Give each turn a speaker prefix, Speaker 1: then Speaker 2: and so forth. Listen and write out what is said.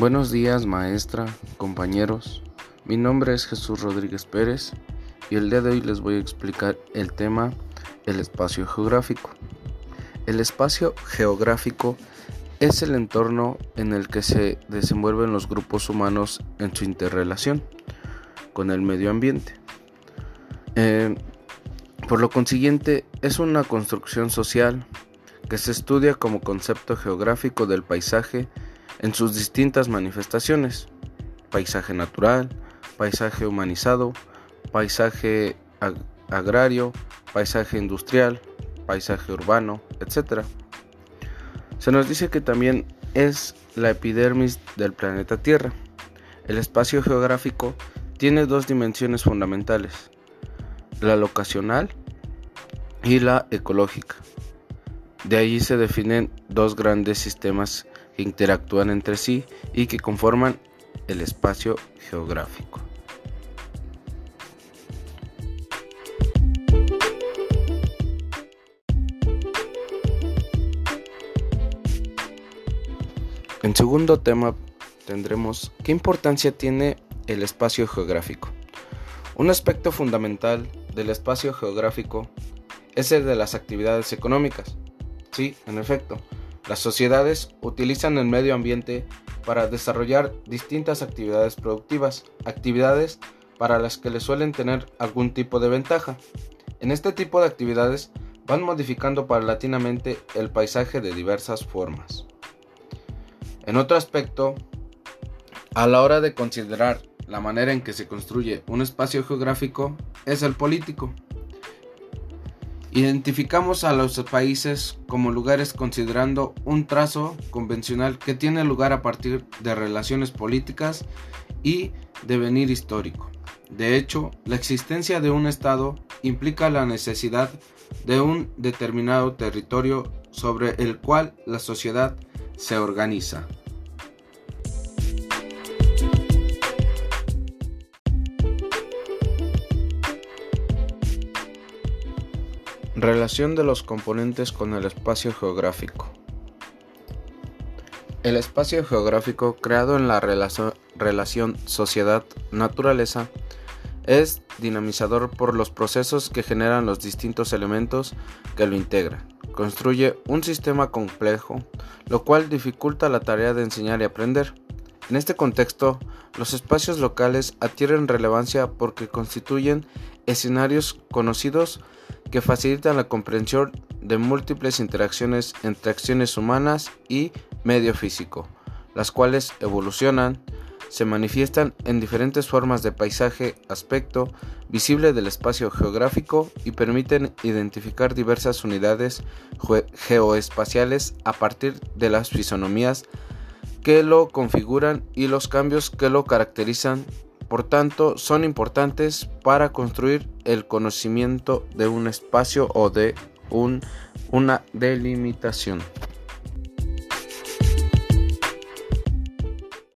Speaker 1: Buenos días maestra, compañeros. Mi nombre es Jesús Rodríguez Pérez y el día de hoy les voy a explicar el tema el espacio geográfico. El espacio geográfico es el entorno en el que se desenvuelven los grupos humanos en su interrelación con el medio ambiente. Eh, por lo consiguiente, es una construcción social que se estudia como concepto geográfico del paisaje en sus distintas manifestaciones, paisaje natural, paisaje humanizado, paisaje agrario, paisaje industrial, paisaje urbano, etc. Se nos dice que también es la epidermis del planeta Tierra. El espacio geográfico tiene dos dimensiones fundamentales, la locacional y la ecológica. De allí se definen dos grandes sistemas interactúan entre sí y que conforman el espacio geográfico. En segundo tema tendremos qué importancia tiene el espacio geográfico. Un aspecto fundamental del espacio geográfico es el de las actividades económicas. Sí, en efecto, las sociedades utilizan el medio ambiente para desarrollar distintas actividades productivas, actividades para las que le suelen tener algún tipo de ventaja. En este tipo de actividades van modificando paulatinamente el paisaje de diversas formas. En otro aspecto, a la hora de considerar la manera en que se construye un espacio geográfico, es el político. Identificamos a los países como lugares considerando un trazo convencional que tiene lugar a partir de relaciones políticas y devenir histórico. De hecho, la existencia de un Estado implica la necesidad de un determinado territorio sobre el cual la sociedad se organiza. Relación de los componentes con el espacio geográfico. El espacio geográfico creado en la relación sociedad-naturaleza es dinamizador por los procesos que generan los distintos elementos que lo integran. Construye un sistema complejo, lo cual dificulta la tarea de enseñar y aprender. En este contexto, los espacios locales adquieren relevancia porque constituyen escenarios conocidos que facilitan la comprensión de múltiples interacciones entre acciones humanas y medio físico, las cuales evolucionan, se manifiestan en diferentes formas de paisaje, aspecto visible del espacio geográfico y permiten identificar diversas unidades geoespaciales a partir de las fisonomías que lo configuran y los cambios que lo caracterizan por tanto, son importantes para construir el conocimiento de un espacio o de una delimitación.